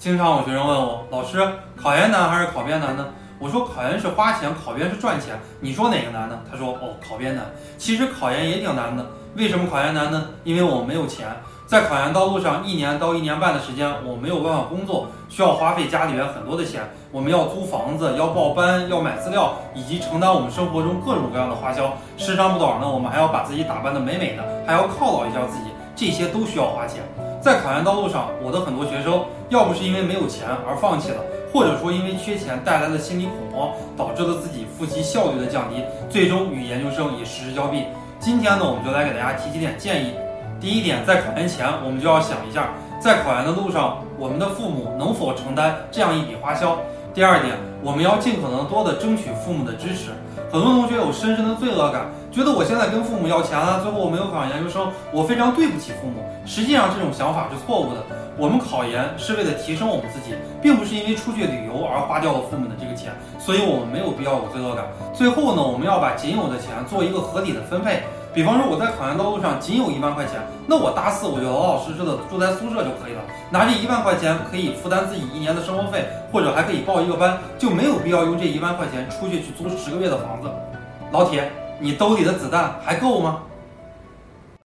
经常有学生问我，老师，考研难还是考编难呢？我说考研是花钱，考编是赚钱。你说哪个难呢？他说哦，考编难。其实考研也挺难的。为什么考研难呢？因为我没有钱，在考研道路上一年到一年半的时间，我没有办法工作，需要花费家里边很多的钱。我们要租房子，要报班，要买资料，以及承担我们生活中各种各样的花销。时长不短呢，我们还要把自己打扮得美美的，还要犒劳一下自己，这些都需要花钱。在考研道路上，我的很多学生要不是因为没有钱而放弃了，或者说因为缺钱带来的心理恐慌，导致了自己复习效率的降低，最终与研究生以失之交臂。今天呢，我们就来给大家提几点建议。第一点，在考研前，我们就要想一下，在考研的路上，我们的父母能否承担这样一笔花销。第二点，我们要尽可能多的争取父母的支持。很多同学有深深的罪恶感，觉得我现在跟父母要钱了，最后我没有考上研究生，我非常对不起父母。实际上，这种想法是错误的。我们考研是为了提升我们自己，并不是因为出去旅游而花掉了父母的这个钱，所以我们没有必要有罪恶感。最后呢，我们要把仅有的钱做一个合理的分配。比方说我在考研道路上仅有一万块钱，那我大四我就老老实实的住在宿舍就可以了，拿这一万块钱可以负担自己一年的生活费，或者还可以报一个班，就没有必要用这一万块钱出去去租十个月的房子。老铁，你兜里的子弹还够吗？